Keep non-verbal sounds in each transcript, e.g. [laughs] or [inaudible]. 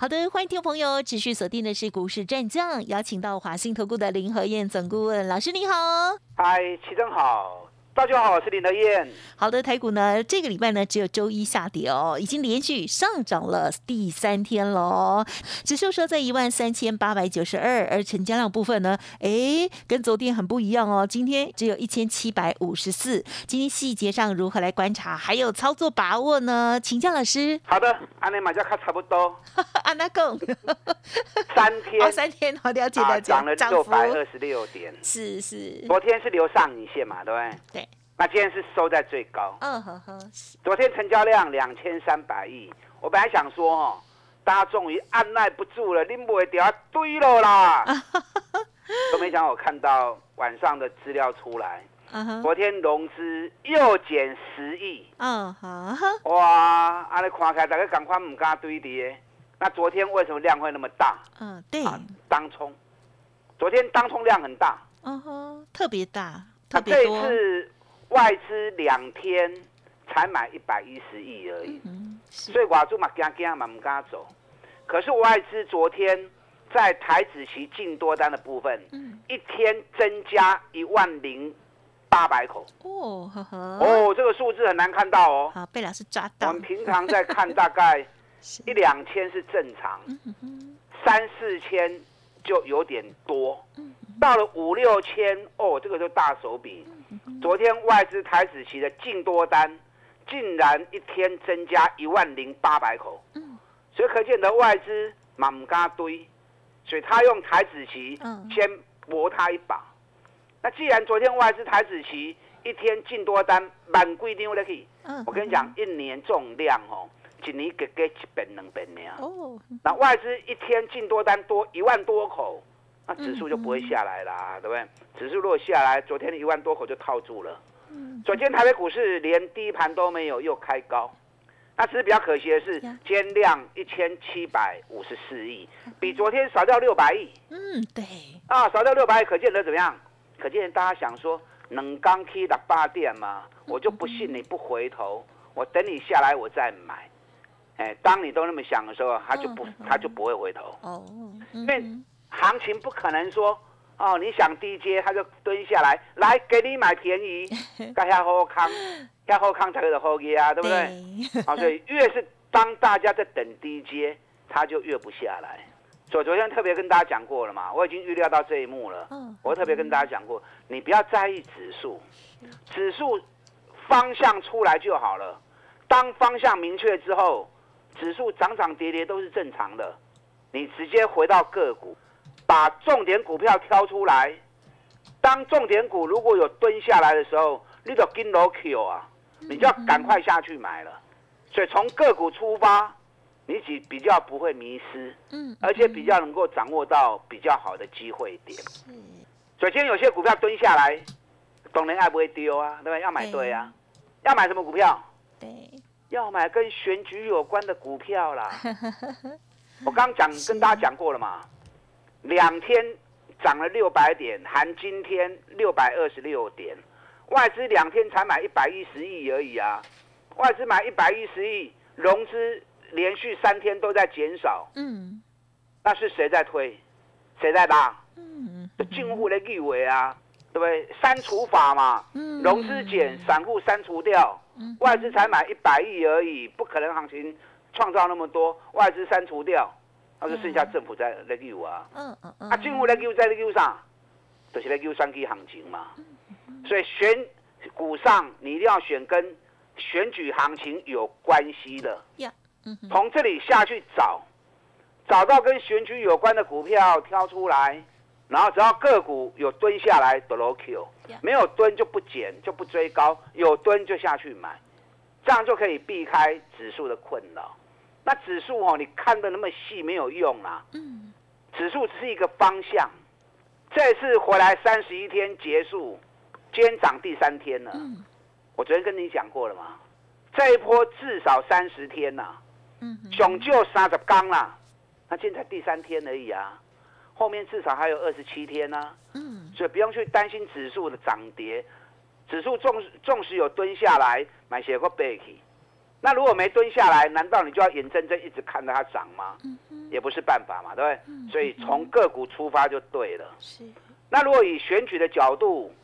好的，欢迎听众朋友持续锁定的是股市战将，邀请到华信投顾的林和燕总顾问老师，你好。嗨，齐正好。大家好，我是林德燕。好的，台股呢，这个礼拜呢只有周一下跌哦，已经连续上涨了第三天喽。指数收在一万三千八百九十二，而成交量部分呢，哎，跟昨天很不一样哦，今天只有一千七百五十四。今天细节上如何来观察，还有操作把握呢？请教老师。好的，安尼马家卡差不多。安那讲，三天，三天，好了解了解。涨了六百二十六点，是是。昨天是留上影线嘛，对不对？对。那今天是收在最高。嗯哼哼。昨天成交量两千三百亿，我本来想说哦，大家终于按耐不住了，拎不会掉堆了啦。[laughs] 都没想我看到晚上的资料出来，昨天融资又减十亿。嗯哼。哇，阿你看开，大家赶快唔敢堆跌。那昨天为什么量会那么大？嗯，对。当冲，昨天当冲量很大。嗯哼，特别大，特别多。外资两天才买一百一十亿而已，所以寡住嘛惊惊嘛唔敢走。可是外资昨天在台子期净多单的部分，一天增加一万零八百口。哦，呵呵，哦，这个数字很难看到哦。好，被老师抓到。我们平常在看大概 [laughs] 一两千是正常，三四千就有点多。到了五六千，哦，这个就大手笔。昨天外资台子期的净多单，竟然一天增加一万零八百口。所以可见的外资满嘎堆，所以他用台子期先搏他一把。那既然昨天外资台子期一天净多单满规定的去，我跟你讲，一年重量哦，一年给给一百两百呢。哦，那外资一天净多单多一万多口。那指数就不会下来啦，对不对？指数如果下来，昨天的一万多口就套住了。嗯。昨天台北股市连低盘都没有，又开高。那只是比较可惜的是，天量一千七百五十四亿，比昨天少掉六百亿。嗯，对。啊，少掉六百亿，可见得怎么样？可见大家想说，能刚 K 的八店吗？我就不信你不回头，我等你下来我再买。哎，当你都那么想的时候，他就不，他就不会回头。哦。因为。行情不可能说哦，你想低阶他就蹲下来来给你买便宜，盖下后康，[laughs] 下后康才有好业啊，对不对？啊，[laughs] 所以越是当大家在等低阶，他就越不下来。所以昨天特别跟大家讲过了嘛，我已经预料到这一幕了。嗯，我特别跟大家讲过，你不要在意指数，指数方向出来就好了。当方向明确之后，指数涨涨跌跌都是正常的。你直接回到个股。把重点股票挑出来，当重点股如果有蹲下来的时候，你就跟 low Q 啊，你就要赶快下去买了。所以从个股出发，你比比较不会迷失，嗯，而且比较能够掌握到比较好的机会点。嗯，所以今天有些股票蹲下来，懂人爱不会丢啊，对不对？要买对啊，要买什么股票？对，要买跟选举有关的股票啦。[laughs] 我刚讲跟大家讲过了嘛。两天涨了六百点，含今天六百二十六点，外资两天才买一百一十亿而已啊！外资买一百一十亿，融资连续三天都在减少。嗯，那是谁在推？谁在拉？嗯，进户的立委啊，对不对？删除法嘛，嗯融资减，散户删除掉，外资才买一百亿而已，不可能行情创造那么多，外资删除掉。那就剩下政府在在救啊，嗯嗯嗯，啊政府在救在救啥？就是在救三 K 行情嘛。所以选股上你一定要选跟选举行情有关系的。从这里下去找，找到跟选举有关的股票挑出来，然后只要个股有蹲下来的 low Q，没有蹲就不减就不追高，有蹲就下去买，这样就可以避开指数的困扰。那指数哦，你看的那么细没有用啊。嗯，指数只是一个方向。这次回来三十一天结束，今天涨第三天了。嗯。我昨天跟你讲过了嘛，这一波至少三十天呐、嗯哼。熊就三十刚啦，那现在第三天而已啊，后面至少还有二十七天呢、嗯。所以不用去担心指数的涨跌，指数纵纵使有蹲下来买些个背起，那如果没蹲下来，难道你就要眼睁睁一直看着它涨吗？嗯也不是办法嘛，对不对？嗯所以从个股出发就对了。是那如果以选举的角度，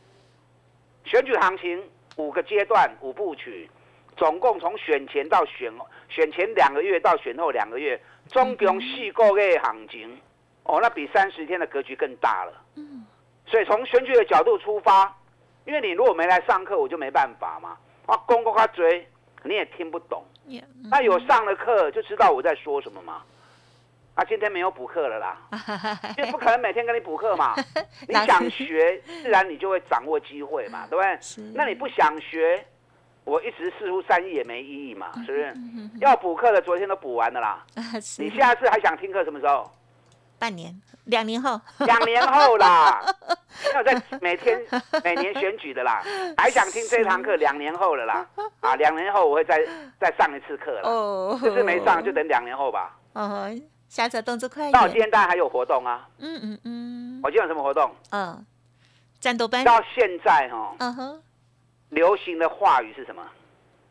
选举行情五个阶段五部曲，总共从选前到选选前两个月到选后两个月，总共四个月行情，哦，那比三十天的格局更大了。嗯所以从选举的角度出发，因为你如果没来上课，我就没办法嘛。啊，公公他追，你也听不懂。那有上了课就知道我在说什么嘛。啊，今天没有补课了啦，[laughs] 因为不可能每天跟你补课嘛。[laughs] 你想学，自然你就会掌握机会嘛，对不对？那你不想学，我一直四出善意也没意义嘛，是不是？要补课的昨天都补完了啦，你下次还想听课什么时候？半年两年后两年后啦，[laughs] [laughs] 没有在每天 [laughs] 每年选举的啦，还想听这堂课？两年后了啦，啊，两年后我会再再上一次课了，哦就是没上就等两年后吧。[laughs] 哦，下次动作快一那我今点，天当然还有活动啊，嗯嗯嗯我今天有什么活动？嗯，战斗班，到现在哈、嗯哼，流行的话语是什么？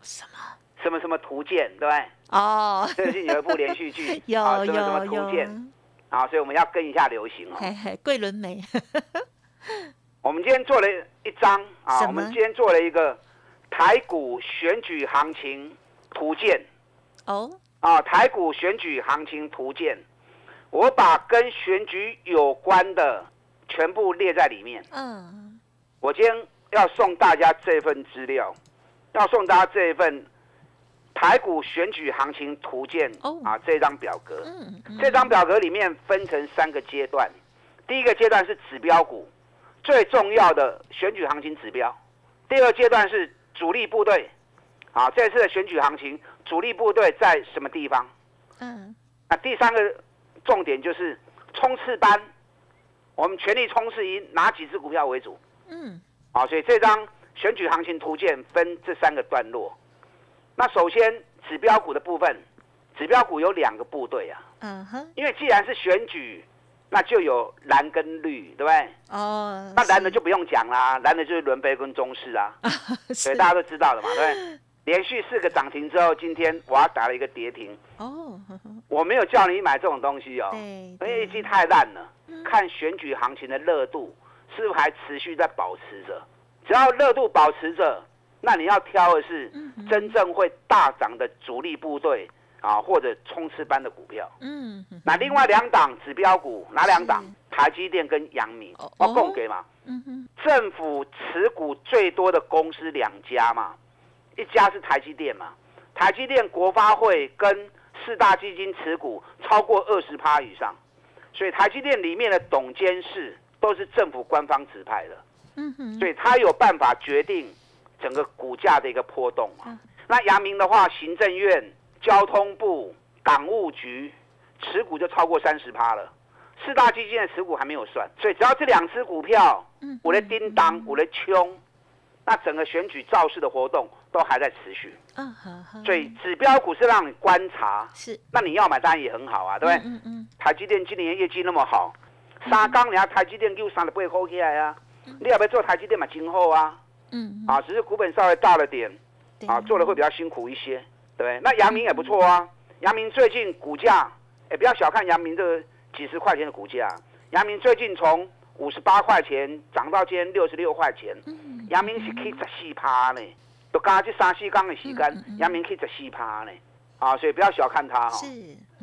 什么？什么什么图鉴，对不对？哦，最近有一部连续剧，有有图鉴有，啊，所以我们要跟一下流行哦。嘿嘿，桂纶镁，[laughs] 我们今天做了一张啊，我们今天做了一个台股选举行情图鉴。哦，啊，台股选举行情图鉴，我把跟选举有关的全部列在里面。嗯，我今天要送大家这份资料，要送大家这一份台股选举行情图鉴哦。啊，这张表格。嗯，嗯。这张表格里面分成三个阶段，第一个阶段是指标股，最重要的选举行情指标；第二个阶段是主力部队，啊，这次的选举行情主力部队在什么地方？嗯，那第三个重点就是冲刺班，我们全力冲刺以哪几只股票为主？嗯，啊，所以这张选举行情图鉴分这三个段落。那首先指标股的部分，指标股有两个部队啊，嗯哼，因为既然是选举，那就有蓝跟绿，对不对？哦，那蓝的就不用讲啦，蓝的就是伦杯跟中式 [laughs] 啊，所以大家都知道了嘛，对不对？[laughs] 连续四个涨停之后，今天我要打了一个跌停，哦，[laughs] 我没有叫你买这种东西哦，因为对业绩太烂了。嗯看选举行情的热度是不是还持续在保持着？只要热度保持着，那你要挑的是真正会大涨的主力部队啊，或者冲刺班的股票。嗯，哼那另外两档指标股哪两档？台积电跟阳明哦，我供给嘛。嗯哼，政府持股最多的公司两家嘛，一家是台积电嘛，台积电国发会跟四大基金持股超过二十趴以上，所以台积电里面的董监事都是政府官方指派的，嗯哼，所以他有办法决定整个股价的一个波动嘛嗯。那阳明的话，行政院、交通部、港务局持股就超过三十趴了。四大基金的持股还没有算，所以只要这两只股票，嗯我的叮当，我的冲，那整个选举造势的活动都还在持续。嗯呵呵，所以指标股是让你观察，是，那你要买当然也很好啊，对不对？嗯嗯台积电今年业绩那么好，三缸人家台积电又三十八块起来啊，你要不要做台积电嘛？今后啊，嗯，啊，只是股本稍微大了点啊，做的会比较辛苦一些，对？那阳明也不错啊，阳明最近股价，哎，不要小看阳明这个几十块钱的股价，阳明最近从五十八块钱涨到今天六十六块钱，嗯，阳明是去十四趴呢，都加这三四缸的时间阳明去十四趴呢，啊，所以不要小看它哈、是，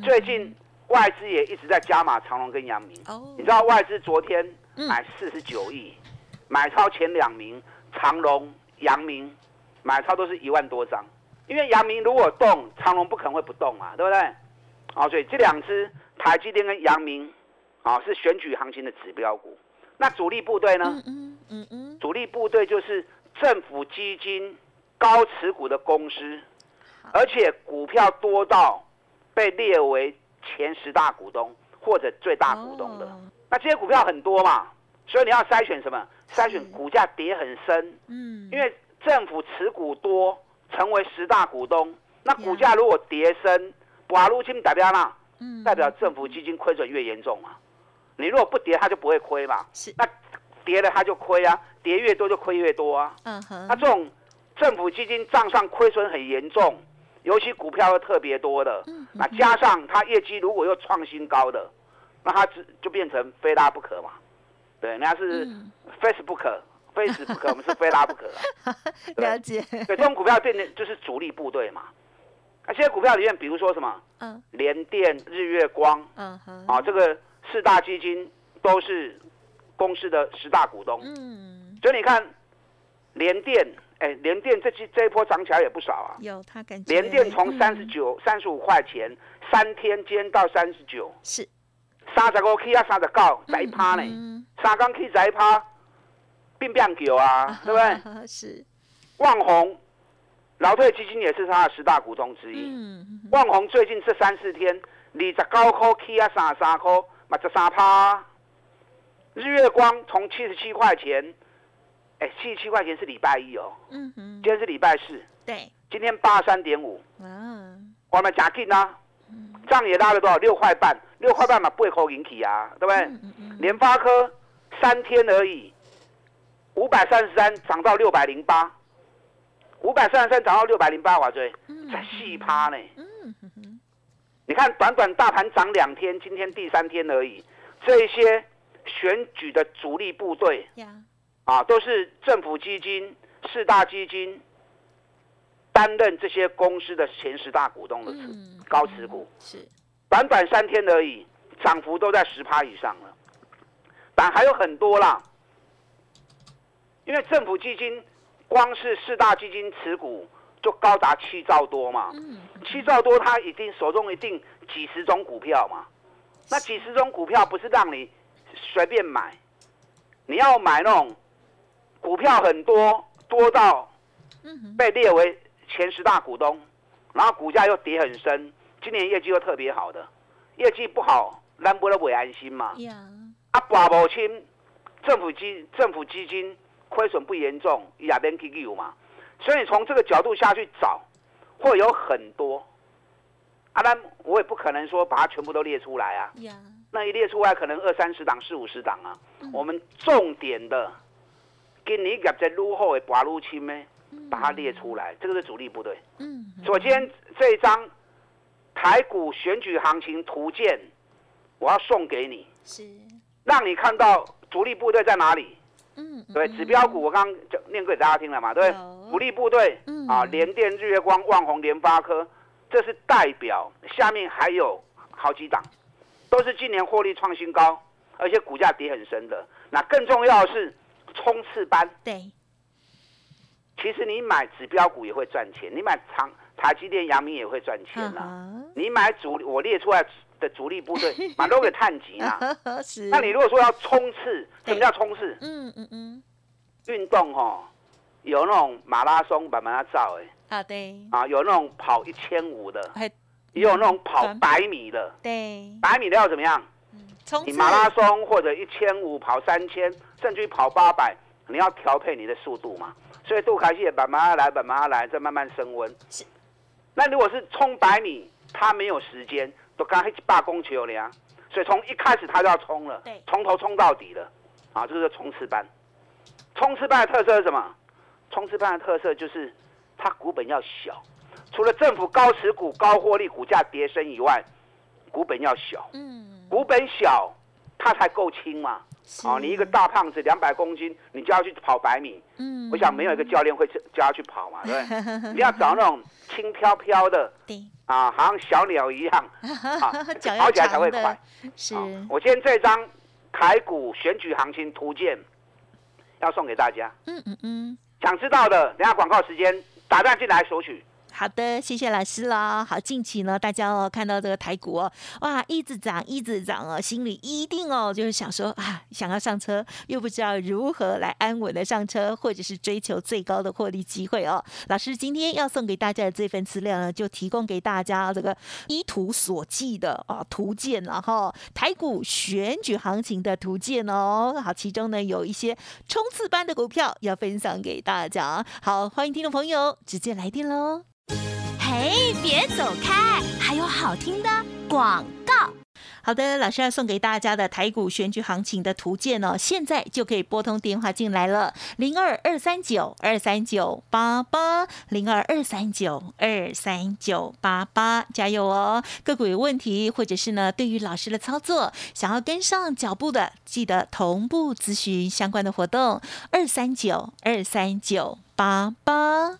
最近外资也一直在加码长隆跟阳明，哦。你知道外资昨天嗯。买四十九亿，买超前两名长隆、阳明，买超都是一万多张。因为阳明如果动，长隆不可能会不动嘛，对不对？啊，所以这两只台积电跟阳明，啊是选举行情的指标股。那主力部队呢？嗯嗯嗯嗯，主力部队就是政府基金高持股的公司，而且股票多到被列为前十大股东或者最大股东的。哦那这些股票很多嘛，所以你要筛选什么？筛选股价跌很深，嗯，因为政府持股多，成为十大股东，那股价如果跌升，寡入侵代表嘛，嗯代表政府基金亏损越严重嘛。你如果不跌，它就不会亏嘛。是那跌了它就亏啊，跌越多就亏越多啊。嗯哼，那这种政府基金账上亏损很严重，尤其股票又特别多的，嗯那加上它业绩如果又创新高的，那它只就变成非拉不可嘛。对，人家是嗯 Facebook。Facebook，我们是非 [laughs] 拉不可、[laughs] 了解，对，这种股票变成就是主力部队嘛。那现在股票里面，比如说什么嗯联电、日月光嗯哼，啊，这个四大基金都是公司的十大股东。嗯，所以你看，联电，哎，联电这期这一波涨起来也不少啊。有他感觉，联电从三十嗯九、三十五块钱，三天间到三十九，是三十五起啊，三十九，十一趴呢，嗯三刚起十一趴，变变球啊，对不对？[laughs] 是，旺宏，劳退基金也是他的十大股东之一。嗯，旺宏最近这三四天，二十九块起啊，三十三块，嘛十三趴。日月光从七十七块钱，哎，七十七块钱是礼拜一哦，嗯哼。今，天是礼拜四，对，今天八三点五，啊，我们假进啊，账也拉了多少？六块半，六块半嘛，八块引起啊，对不对？嗯嗯嗯，联发科三天而已，五百三十三涨到六百零八，五百三十三涨到六百零八，瓦追嗯才细趴呢。嗯你看，短短大盘涨两天，今天第三天而已，这些选举的主力部队呀，啊，都是政府基金、四大基金担任这些公司的前十大股东的持嗯，高持股。是，短短三天而已，涨幅都在十趴以上了。但还有很多啦，因为政府基金光是四大基金持股就高达七兆多嘛，嗯，七兆多，他一定手中一定几十种股票嘛。那几十种股票不是让你随便买，你要买那种股票很多，多到被列为前十大股东，然后股价又跌很深，今年业绩又特别好的，业绩不好，咱不都不安心嘛？呀，啊，寡不清，政府基政府基金亏损不严重，也免去有嘛。所以你从这个角度下去找，会有很多。啊，丹我也不可能说把它全部都列出来啊。呀，那一列出来，可能二三十档、四五十档啊。我们重点的，今年业绩如何的拔入清呢？把它列出来，这个是主力部队。嗯哼，所以今天这一张台股选举行情图鉴，我要送给你，是，让你看到主力部队在哪里。嗯，对，嗯指标股我刚刚就念给大家听了嘛，对不有。对？主力部队嗯。啊，联电、日月光、旺宏、联发科，这是代表，下面还有好几档，都是今年获利创新高，而且股价跌很深的。那更重要的是冲刺班，对，其实你买指标股也会赚钱，你买长台积电、阳明也会赚钱嗯呐、你买主我列出来的主力部队，[laughs] 马都给探级啊。[laughs] 那你如果说要冲刺，什么叫冲刺？嗯嗯嗯，运动哈，有那种马拉松慢慢照哎，啊对，啊，有那种跑一千五的，也有那种跑百米的。对，百米的要怎么样？冲刺你马拉松或者一千五跑三千，甚至于跑八百，你要调配你的速度嘛。所以杜凯西也慢慢来，慢慢来，再慢慢升温是。那如果是冲百米，他没有时间，都刚一百公球了呀，所以从一开始他就要冲了对，从头冲到底了，啊，这个是冲刺班。冲刺班的特色是什么？冲刺班的特色就是它股本要小，除了政府高持股、高获利、股价跌升以外，股本要小。嗯，股本小，它才够轻嘛。是哦，你一个，大胖子两百公斤，你就要去跑百米，嗯我想没有一个教练会叫叫他去跑嘛，对不对？[laughs] 你要找那种轻飘飘的对，啊，好像小鸟一样，[laughs] 啊跑起来才会快。是，啊我今天这张台股选举行情图鉴要送给大家，嗯嗯嗯，想知道的，等下广告时间打电话进来索取。好的，谢谢老师啦。好，近期呢，大家哦看到这个台股哦，哇，一直涨，一直涨哦，心里一定哦就是想说啊，想要上车，又不知道如何来安稳的上车，或者是追求最高的获利机会哦。老师今天要送给大家的这份资料呢，就提供给大家这个依图所记的啊图鉴，然后台股选举行情的图鉴哦。好，其中呢有一些冲刺班的股票要分享给大家。好，欢迎听众朋友直接来电喽。嘿，别走开，还有好听的广告。好的，老师要送给大家的台股选举行情的图鉴哦，现在就可以拨通电话进来了，零二二三九二三九八八，零二二三九二三九八八，加油哦！个股有问题，或者是呢，对于老师的操作想要跟上脚步的，记得同步咨询相关的活动，二三九二三九八八。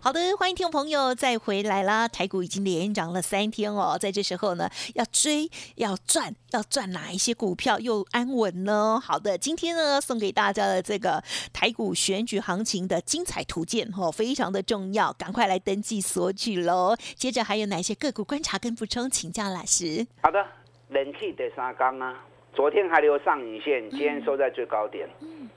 好的，欢迎听众朋友再回来啦！台股已经连涨了三天哦，在这时候呢，要追要赚，要赚哪一些股票又安稳呢？好的，今天呢送给大家的这个台股选举行情的精彩图鉴哦，非常的重要，赶快来登记索取喽！接着还有哪些个股观察跟补充，请教老师。好的，冷气第三缸啊，昨天还留上影线，今天收在最高点。嗯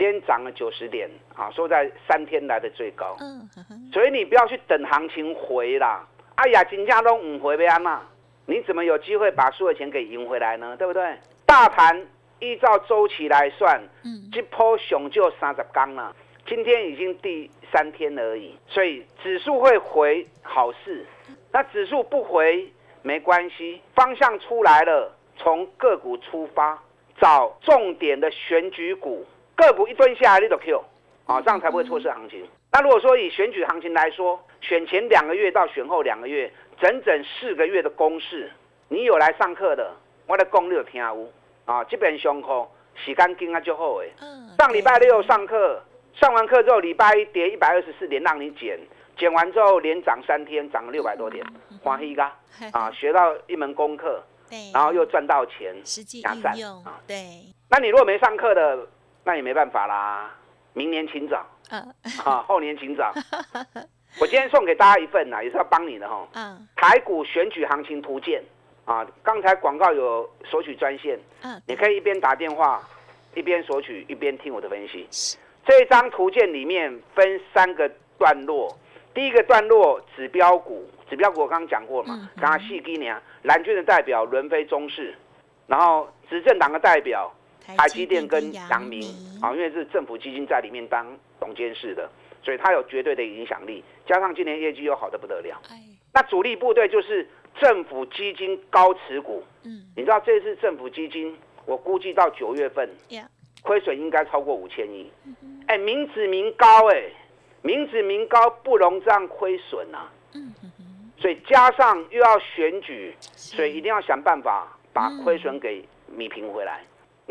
今天涨了九十点啊，收在三天来的最高。嗯，所以你不要去等行情回啦。哎呀，金价都五回安嘛，你怎么有机会把输的钱给赢回来呢？对不对？大盘依照周期来算，嗯，这波熊就三十刚了。今天已经第三天而已，所以指数会回好事。那指数不回没关系，方向出来了，从个股出发，找重点的选举股。个股一蹲下来，你都 Q，啊，这样才不会错失行情。那如果说以选举行情来说，选前两个月到选后两个月，整整四个月的公式，你有来上课的，我的功力有听有？啊，这边上课时间紧啊就好诶。上礼拜六上课，上完课之后，礼拜一跌一百二十四点，让你减，减完之后连涨三天，涨了六百多点，欢喜噶？啊，学到一门功课，然后又赚到钱，实际应用，对。那你如果没上课的？那也没办法啦，明年请早，嗯，啊，后年请早。[laughs] 我今天送给大家一份呐，也是要帮你的哈。嗯。台股选举行情图鉴啊，刚才广告有索取专线，嗯，你可以一边打电话，一边索取，一边听我的分析。这张图鉴里面分三个段落，第一个段落指标股，指标股我刚刚讲过嘛，刚刚细几年蓝军的代表轮飞中视，然后执政党的代表。台积电跟阳明啊，因为是政府基金在里面当总监事的，所以它有绝对的影响力。加上今年业绩又好的不得了，那主力部队就是政府基金高持股。嗯，你知道这次政府基金，我估计到九月份，亏损应该超过五千亿。哎，民脂民高哎，民脂民高不容这样亏损啊。嗯所以加上又要选举，所以一定要想办法把亏损给弥平回来。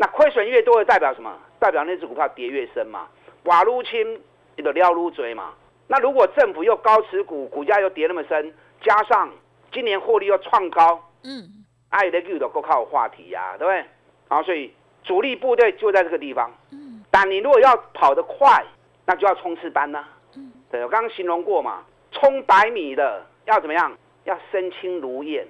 那亏损越多的代表什么？代表那只股票跌越深嘛。瓦撸清，你的撩撸追嘛。那如果政府又高持股，股价又跌那么深，加上今年获利又创高，嗯，爱的 Q 的够靠话题呀，对不对？好，所以主力部队就在这个地方。嗯，但你如果要跑得快，那就要冲刺班呢。嗯，对我刚刚形容过嘛，冲百米的要怎么样？要身轻如燕，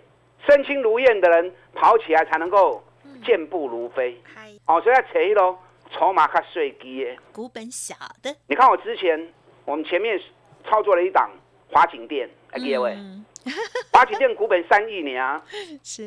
身轻如燕的人跑起来才能够。健步如飞，哦，所以在扯一喽，筹码卡碎机耶，股本小的。你看我之前，我们前面操作了一档华景店，哎各位，[laughs] 华景店股本三亿年啊，是，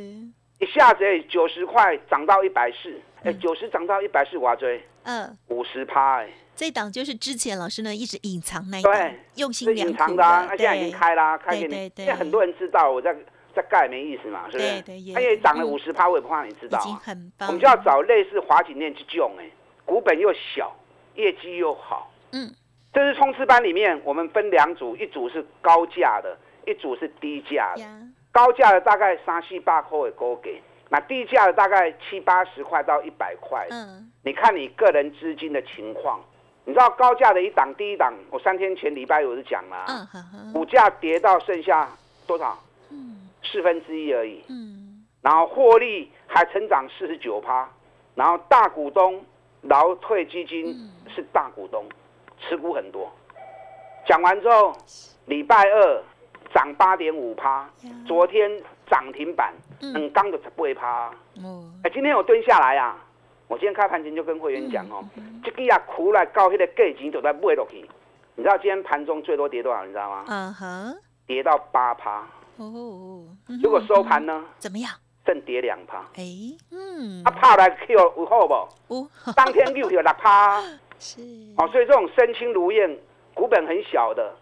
一下子九十块涨到一百四，哎，九十涨到一百四，我要追，嗯，五十趴，哎，这档就是之前老师呢一直隐藏那对，用心隐藏的，那现在已经开啦，开给你，现在很多人知道我在。再盖没意思嘛，是不是？它也涨了五十趴，我也不怕你知道啊。我们就要找类似华景店去用，哎，股本又小，业绩又好。嗯，这是冲刺班里面，我们分两组，一组是高价的，一组是低价的，高价的大概三四八块的高给，那低价的大概七八十块到一百块。嗯，你看你个人资金的情况，你知道高价的一档第一档，我三天前礼拜五就讲了股价跌到剩下多少？嗯四分之一而已。嗯，然后获利还成长四十九趴，然后大股东劳退基金嗯是大股东，持股很多。讲完之后，礼拜二涨八点五趴，昨天涨停板，嗯嗯，刚的十八趴。哦，哎，今天我蹲下来啊，我今天开盘前就跟会员讲哦，嗯这个啊苦来到那个价钱就在买落去。你知道今天盘中最多跌多少？你知道吗？嗯哼，跌到八趴。哦，嗯结果收盘呢，怎么样？正跌两趴。哎，嗯啊，，拍来 Q 有好不？哦，当天六有六趴。[laughs] 是，哦，所以这种身轻如燕、股本很小的，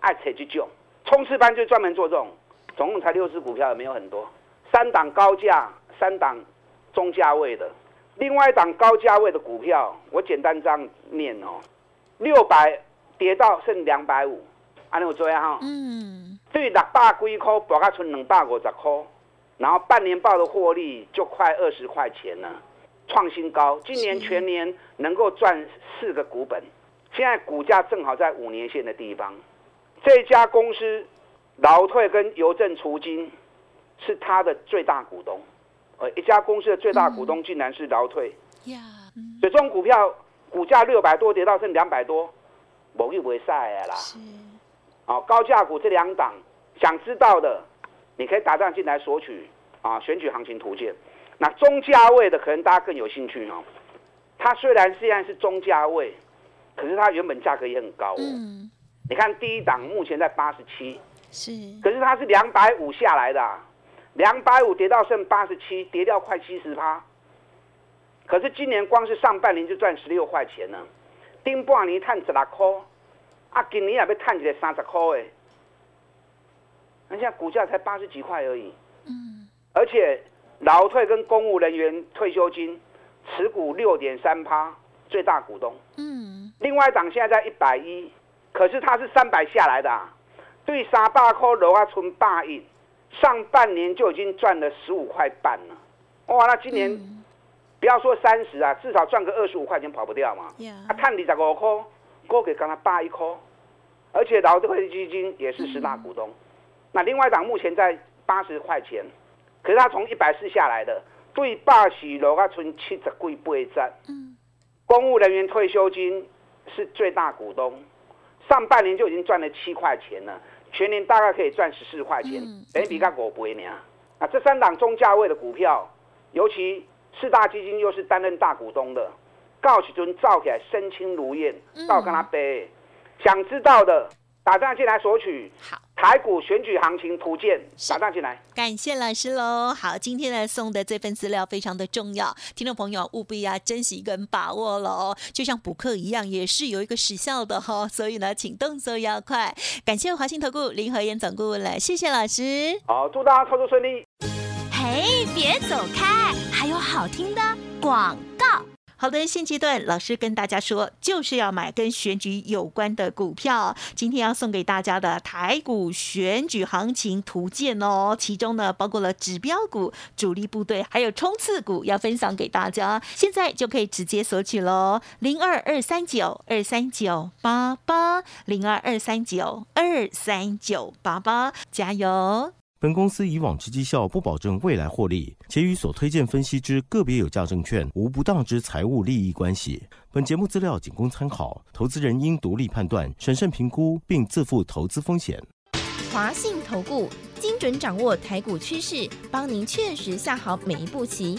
爱扯去救。冲刺班就专门做这种，总共才六只股票，也没有很多。三档高价，三档中价位的，另外一档高价位的股票，我简单这样念哦，六百跌到剩两百五，安尼有做呀哈？嗯，对，六百几块，博到剩两百五十块，然后半年报的获利就快二十块钱了，创新高。今年全年能够赚四个股本，现在股价正好在五年线的地方。这家公司劳退跟邮政储金是它的最大股东，呃，一家公司的最大股东竟然是劳退，呀，嗯，所以这种股票股价六百多跌到剩两百多，某一不会晒的啦。是，哦，高价股这两档，想知道的，你可以打电话进来索取啊，选举行情图鉴。那中价位的可能大家更有兴趣哦。它虽然现在是中价位，可是它原本价格也很高哦。嗯，你看第一档目前在八十七，是，可是它是两百五下来的、啊，两百五跌到剩八十七，跌掉快七十趴。可是今年光是上半年就赚十六块钱了，顶半年探十六块，啊，今年也要赚一个三十块的。那现在股价才八十几块而已，嗯，而且劳退跟公务人员退休金持股六点三趴，最大股东。嗯，另外一档现在在一百一，可是它是三百下来的、啊，对三百块楼啊存八亿，上半年就已经赚了十五块半了。哇，那今年、嗯不要说三十啊，至少赚个二十五块钱跑不掉嘛。呀啊，，探二十五块，股给刚他八一颗，而且劳退基金也是十大股东。那另外一档目前在八十块钱，可是它从一百四下来的，对霸喜楼啊存七十几八十。嗯，公务人员退休金是最大股东，上半年就已经赚了七块钱了，全年大概可以赚十四块钱嗯，等于比较五倍呢。啊，这三档中价位的股票，尤其四大基金又是担任大股东的，告时阵造起来身轻如燕，到跟他背。想知道的，打电话进来索取好。台股选举行情图鉴，是打电话进来。感谢老师喽！好，今天呢送的这份资料非常的重要，听众朋友务必要珍惜跟把握喽。就像补课一样，也是有一个时效的哈、所以呢，请动作要快。感谢华信投顾林和燕总顾问了，谢谢老师。好，祝大家操作顺利。嘿，别走开，还有好听的广告。好的，现阶段老师跟大家说，就是要买跟选举有关的股票。今天要送给大家的台股选举行情图鉴哦，其中呢包括了指标股、主力部队，还有冲刺股，要分享给大家。现在就可以直接索取喽，零二二三九二三九八八，零二二三九二三九八八，加油！本公司以往之绩效不保证未来获利，且与所推荐分析之个别有价证券无不当之财务利益关系。本节目资料仅供参考，投资人应独立判断、审慎评估，并自负投资风险。华信投顾精准掌握台股趋势，帮您确实下好每一步棋，